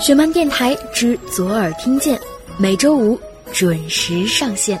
雪漫电台之左耳听见，每周五准时上线。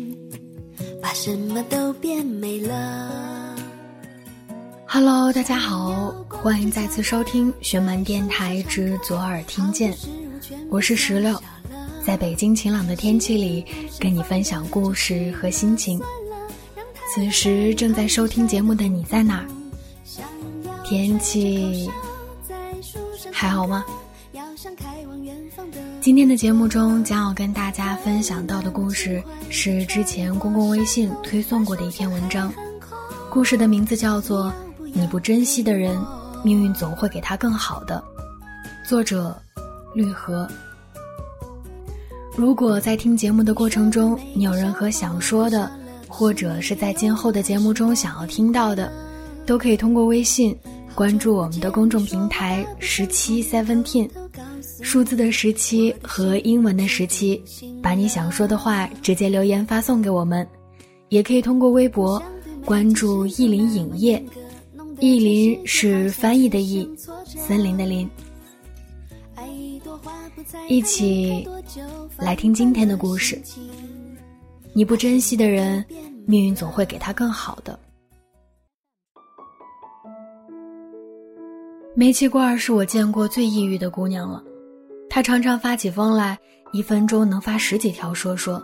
把什么都变美了。Hello，大家好，欢迎再次收听玄门电台之左耳听见，我是石榴，在北京晴朗的天气里跟你分享故事和心情。此时正在收听节目的你在哪儿？天气还好吗？今天的节目中将要跟大家分享到的故事是之前公共微信推送过的一篇文章，故事的名字叫做《你不珍惜的人，命运总会给他更好的》，作者绿河。如果在听节目的过程中你有任何想说的，或者是在今后的节目中想要听到的，都可以通过微信关注我们的公众平台十七 seventeen。数字的十七和英文的十七，把你想说的话直接留言发送给我们，也可以通过微博关注意林影业，意林是翻译的意，森林的林。一起来听今天的故事。你不珍惜的人，命运总会给他更好的。煤气罐是我见过最抑郁的姑娘了。她常常发起疯来，一分钟能发十几条说说，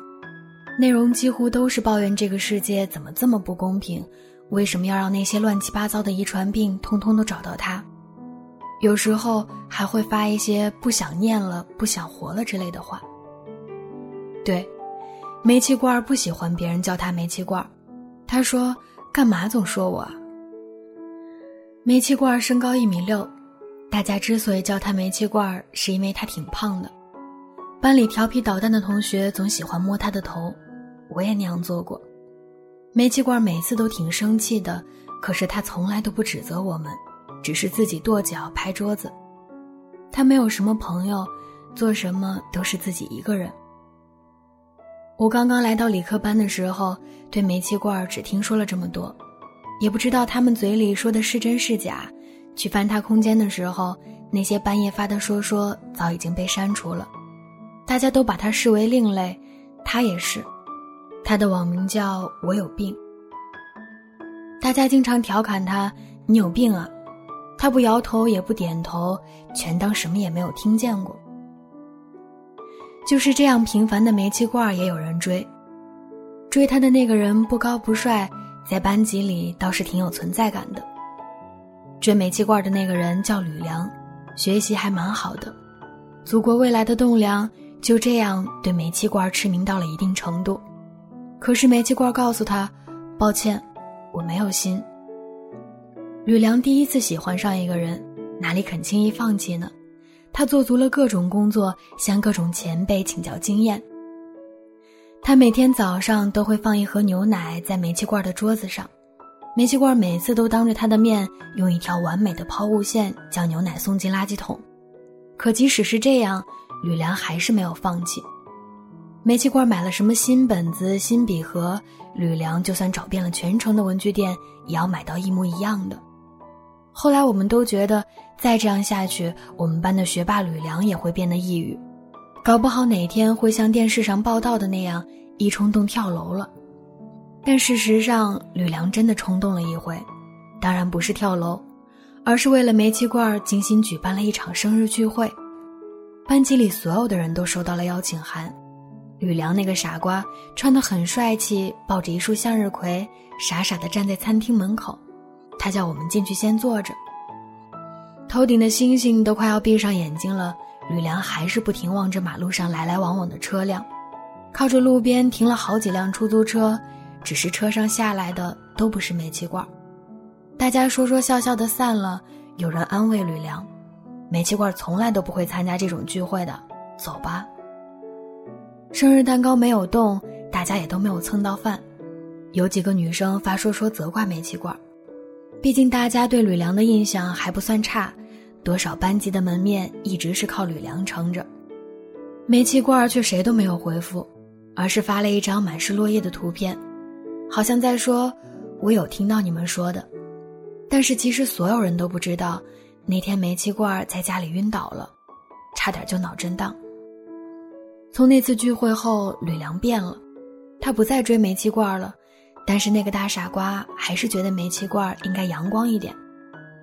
内容几乎都是抱怨这个世界怎么这么不公平，为什么要让那些乱七八糟的遗传病通通都找到她？有时候还会发一些不想念了、不想活了之类的话。对，煤气罐不喜欢别人叫他煤气罐，他说：“干嘛总说我？”煤气罐身高一米六。大家之所以叫他煤气罐，是因为他挺胖的。班里调皮捣蛋的同学总喜欢摸他的头，我也那样做过。煤气罐每次都挺生气的，可是他从来都不指责我们，只是自己跺脚拍桌子。他没有什么朋友，做什么都是自己一个人。我刚刚来到理科班的时候，对煤气罐只听说了这么多，也不知道他们嘴里说的是真是假。去翻他空间的时候，那些半夜发的说说早已经被删除了，大家都把他视为另类，他也是，他的网名叫我有病。大家经常调侃他：“你有病啊！”他不摇头也不点头，全当什么也没有听见过。就是这样平凡的煤气罐也有人追，追他的那个人不高不帅，在班级里倒是挺有存在感的。追煤气罐的那个人叫吕梁，学习还蛮好的，祖国未来的栋梁。就这样对煤气罐痴迷到了一定程度，可是煤气罐告诉他：“抱歉，我没有心。”吕梁第一次喜欢上一个人，哪里肯轻易放弃呢？他做足了各种工作，向各种前辈请教经验。他每天早上都会放一盒牛奶在煤气罐的桌子上。煤气罐每次都当着他的面用一条完美的抛物线将牛奶送进垃圾桶，可即使是这样，吕梁还是没有放弃。煤气罐买了什么新本子、新笔盒，吕梁就算找遍了全城的文具店，也要买到一模一样的。后来我们都觉得，再这样下去，我们班的学霸吕梁也会变得抑郁，搞不好哪天会像电视上报道的那样，一冲动跳楼了。但事实上，吕梁真的冲动了一回，当然不是跳楼，而是为了煤气罐精心举办了一场生日聚会。班级里所有的人都收到了邀请函，吕梁那个傻瓜穿得很帅气，抱着一束向日葵，傻傻地站在餐厅门口。他叫我们进去先坐着。头顶的星星都快要闭上眼睛了，吕梁还是不停望着马路上来来往往的车辆。靠着路边停了好几辆出租车，只是车上下来的都不是煤气罐。大家说说笑笑的散了。有人安慰吕梁：“煤气罐从来都不会参加这种聚会的，走吧。”生日蛋糕没有动，大家也都没有蹭到饭。有几个女生发说说责怪煤气罐，毕竟大家对吕梁的印象还不算差，多少班级的门面一直是靠吕梁撑着。煤气罐却谁都没有回复，而是发了一张满是落叶的图片，好像在说：“我有听到你们说的。”但是其实所有人都不知道，那天煤气罐在家里晕倒了，差点就脑震荡。从那次聚会后，吕梁变了，他不再追煤气罐了，但是那个大傻瓜还是觉得煤气罐应该阳光一点，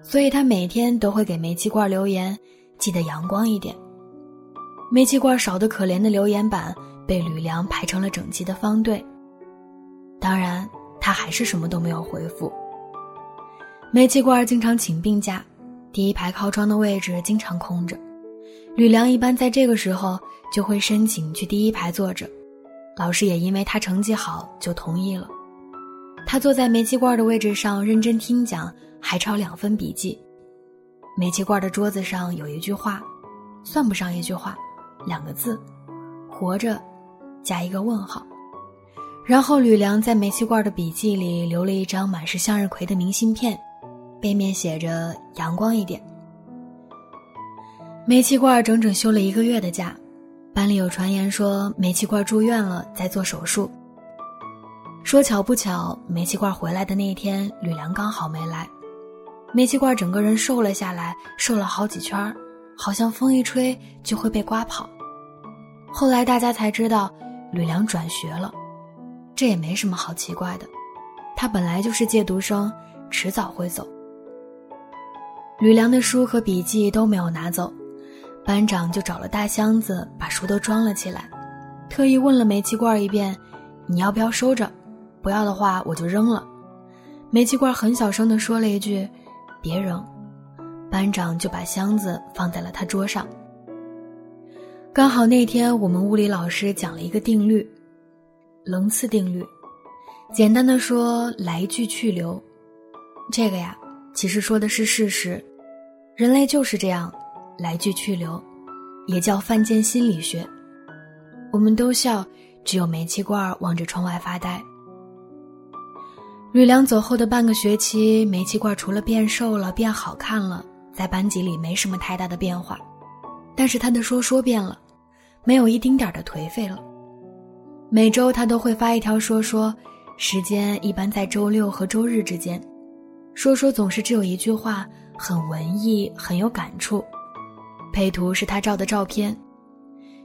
所以他每天都会给煤气罐留言，记得阳光一点。煤气罐少得可怜的留言板被吕梁排成了整齐的方队，当然他还是什么都没有回复。煤气罐经常请病假，第一排靠窗的位置经常空着。吕梁一般在这个时候就会申请去第一排坐着，老师也因为他成绩好就同意了。他坐在煤气罐的位置上认真听讲，还抄两份笔记。煤气罐的桌子上有一句话，算不上一句话，两个字：活着，加一个问号。然后吕梁在煤气罐的笔记里留了一张满是向日葵的明信片。背面写着“阳光一点”。煤气罐整整休了一个月的假，班里有传言说煤气罐住院了，在做手术。说巧不巧，煤气罐回来的那一天，吕梁刚好没来。煤气罐整个人瘦了下来，瘦了好几圈好像风一吹就会被刮跑。后来大家才知道，吕梁转学了，这也没什么好奇怪的，他本来就是借读生，迟早会走。吕梁的书和笔记都没有拿走，班长就找了大箱子把书都装了起来，特意问了煤气罐一遍：“你要不要收着？不要的话我就扔了。”煤气罐很小声地说了一句：“别扔。”班长就把箱子放在了他桌上。刚好那天我们物理老师讲了一个定律——棱次定律，简单的说来去去留，这个呀。其实说的是事实，人类就是这样，来去去留，也叫犯贱心理学。我们都笑，只有煤气罐望着窗外发呆。吕梁走后的半个学期，煤气罐除了变瘦了、变好看了，在班级里没什么太大的变化，但是他的说说变了，没有一丁点的颓废了。每周他都会发一条说说，时间一般在周六和周日之间。说说总是只有一句话，很文艺，很有感触。配图是他照的照片，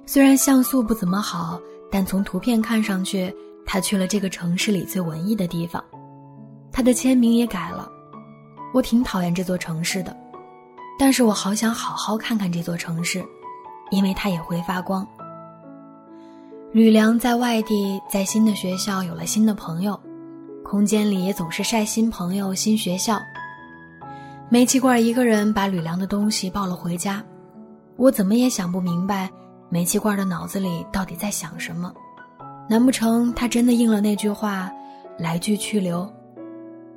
虽然像素不怎么好，但从图片看上去，他去了这个城市里最文艺的地方。他的签名也改了。我挺讨厌这座城市的，但是我好想好好看看这座城市，因为它也会发光。吕梁在外地，在新的学校有了新的朋友。空间里也总是晒新朋友、新学校。煤气罐一个人把吕梁的东西抱了回家，我怎么也想不明白，煤气罐的脑子里到底在想什么？难不成他真的应了那句话，来去去留？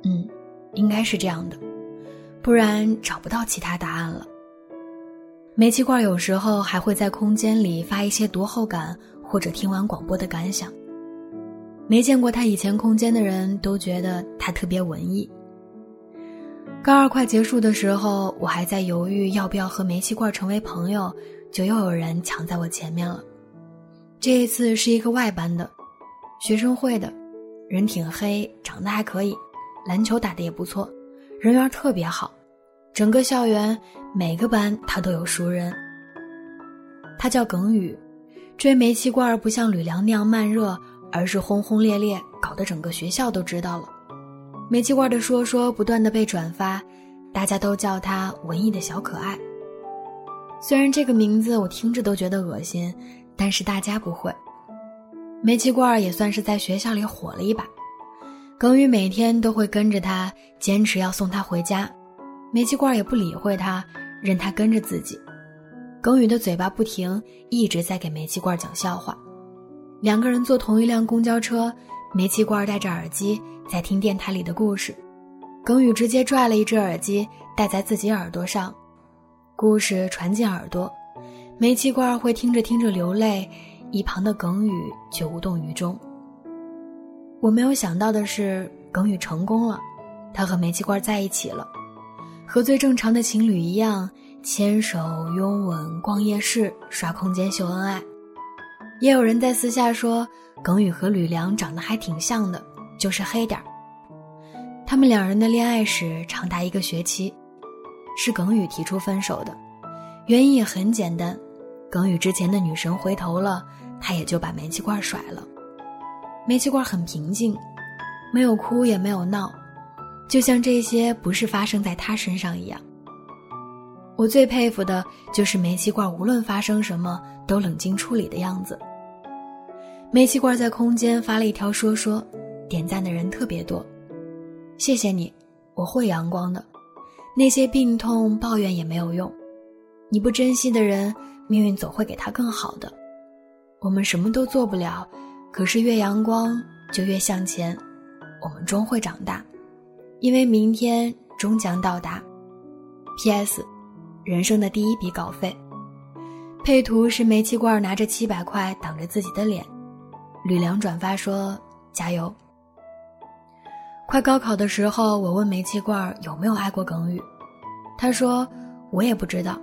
嗯，应该是这样的，不然找不到其他答案了。煤气罐有时候还会在空间里发一些读后感或者听完广播的感想。没见过他以前空间的人都觉得他特别文艺。高二快结束的时候，我还在犹豫要不要和煤气罐成为朋友，就又有人抢在我前面了。这一次是一个外班的，学生会的，人挺黑，长得还可以，篮球打得也不错，人缘特别好，整个校园每个班他都有熟人。他叫耿宇，追煤气罐不像吕梁那样慢热。而是轰轰烈烈，搞得整个学校都知道了。煤气罐的说说不断的被转发，大家都叫他文艺的小可爱。虽然这个名字我听着都觉得恶心，但是大家不会。煤气罐也算是在学校里火了一把。耿宇每天都会跟着他，坚持要送他回家。煤气罐也不理会他，任他跟着自己。耿宇的嘴巴不停，一直在给煤气罐讲笑话。两个人坐同一辆公交车，煤气罐戴着耳机在听电台里的故事，耿宇直接拽了一只耳机戴在自己耳朵上，故事传进耳朵，煤气罐会听着听着流泪，一旁的耿宇却无动于衷。我没有想到的是，耿宇成功了，他和煤气罐在一起了。和最正常的情侣一样，牵手、拥吻、逛夜市、刷空间秀恩爱。也有人在私下说，耿宇和吕梁长得还挺像的，就是黑点儿。他们两人的恋爱史长达一个学期，是耿宇提出分手的，原因也很简单，耿宇之前的女神回头了，他也就把煤气罐甩了。煤气罐很平静，没有哭也没有闹。就像这些不是发生在他身上一样。我最佩服的就是煤气罐，无论发生什么都冷静处理的样子。煤气罐在空间发了一条说说，点赞的人特别多。谢谢你，我会阳光的。那些病痛抱怨也没有用，你不珍惜的人，命运总会给他更好的。我们什么都做不了，可是越阳光就越向前，我们终会长大。因为明天终将到达。P.S. 人生的第一笔稿费。配图是煤气罐拿着七百块挡着自己的脸。吕梁转发说：“加油。”快高考的时候，我问煤气罐有没有爱过耿宇，他说：“我也不知道，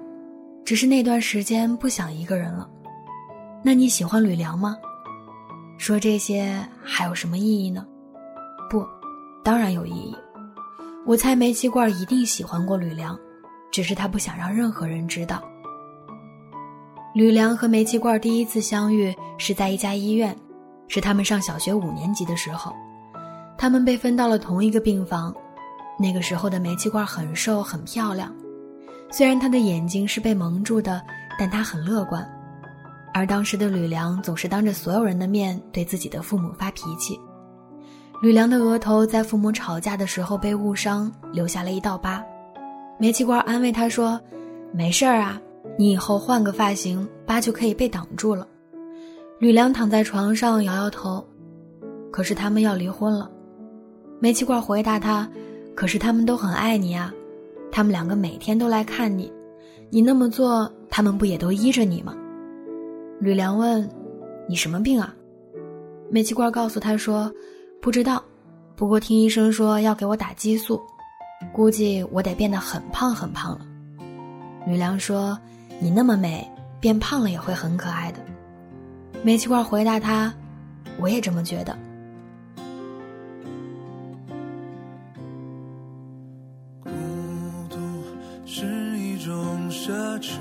只是那段时间不想一个人了。”那你喜欢吕梁吗？说这些还有什么意义呢？不，当然有意义。我猜煤气罐一定喜欢过吕梁，只是他不想让任何人知道。吕梁和煤气罐第一次相遇是在一家医院，是他们上小学五年级的时候，他们被分到了同一个病房。那个时候的煤气罐很瘦很漂亮，虽然他的眼睛是被蒙住的，但他很乐观。而当时的吕梁总是当着所有人的面对自己的父母发脾气。吕梁的额头在父母吵架的时候被误伤，留下了一道疤。煤气罐安慰他说：“没事儿啊，你以后换个发型，疤就可以被挡住了。”吕梁躺在床上摇摇头。可是他们要离婚了。煤气罐回答他：“可是他们都很爱你啊，他们两个每天都来看你，你那么做，他们不也都依着你吗？”吕梁问：“你什么病啊？”煤气罐告诉他说。不知道，不过听医生说要给我打激素，估计我得变得很胖很胖了。吕梁说：“你那么美，变胖了也会很可爱的。”煤气罐回答他：“我也这么觉得。”孤独是一种奢侈，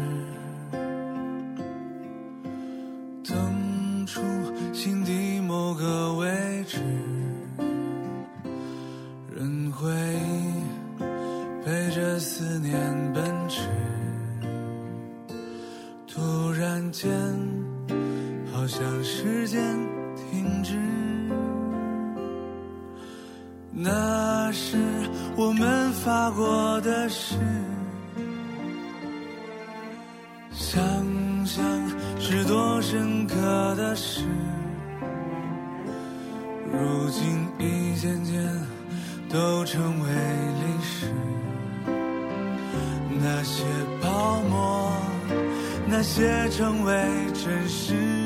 深刻的事，如今一件件。都成为历史，那些泡沫，那些成为真实。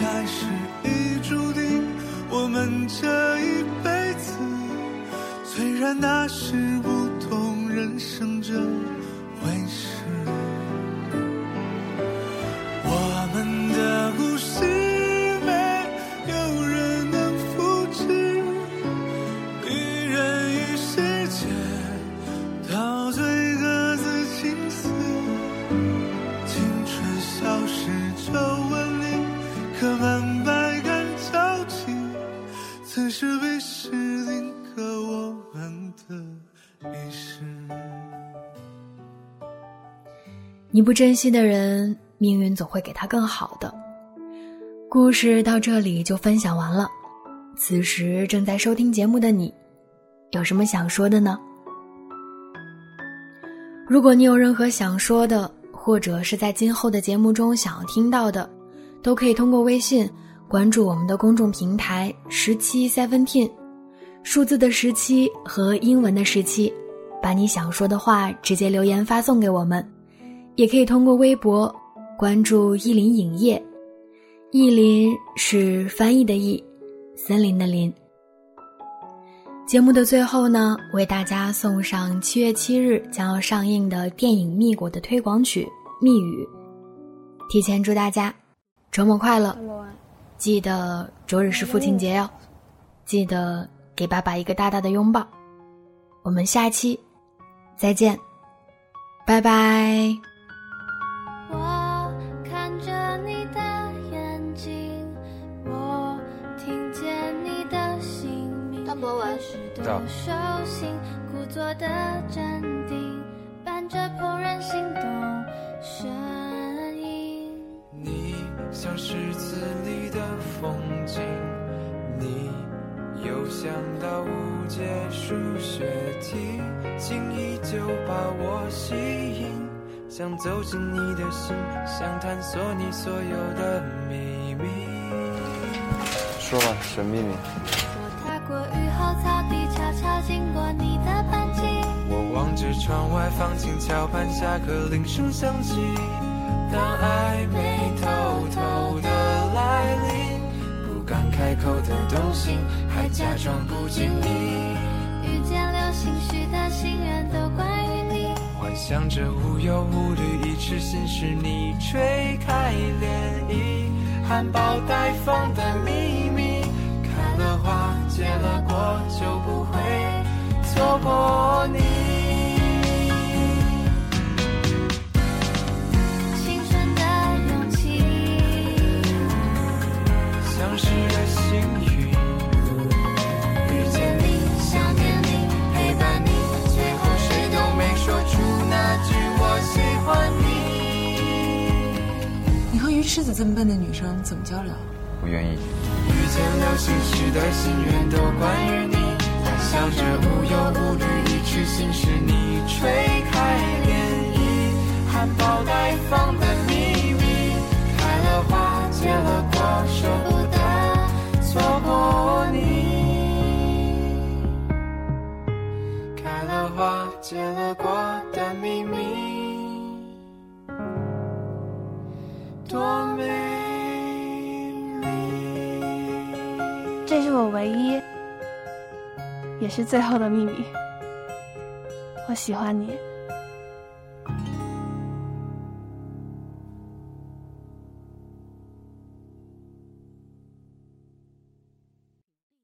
开始已注定我们这一辈子。虽然那是不同人生这你不珍惜的人，命运总会给他更好的。故事到这里就分享完了。此时正在收听节目的你，有什么想说的呢？如果你有任何想说的，或者是在今后的节目中想要听到的，都可以通过微信关注我们的公众平台“十七 Seventeen”，数字的十七和英文的十七，把你想说的话直接留言发送给我们。也可以通过微博关注意林影业，意林是翻译的意，森林的林。节目的最后呢，为大家送上七月七日将要上映的电影《蜜果》的推广曲《蜜语》，提前祝大家周末快乐！记得周日是父亲节哟，记得给爸爸一个大大的拥抱。我们下期再见，拜拜。的手心，故作的镇定，伴着怦然心动声音。你像诗词里的风景，你又像道无解数学题，轻易就把我吸引，想走进你的心，想探索你所有的秘密。说吧，什么秘经过你的班级，我望着窗外放晴桥畔下课铃声响起。当暧昧偷偷的来临，不敢开口的动心，还假装不经意。遇见流星许的心愿都关于你，幻想着无忧无虑，一池心事你吹开涟漪，含苞待放的秘密。开了花结了果，就不会错过你。青春的勇气，相识的幸运。遇见你，想念你，陪伴你，最后谁都没说出那句我喜欢你。你和鱼狮子这么笨的女生怎么交流？不愿意。遇见流星许的心愿都关于你，想着无忧无虑，一痴心事你吹开涟漪，含苞待放的秘密，开了花结了果，舍不得错过你，开了花结了果的秘密，多美丽。这是我唯一，也是最后的秘密。我喜欢你。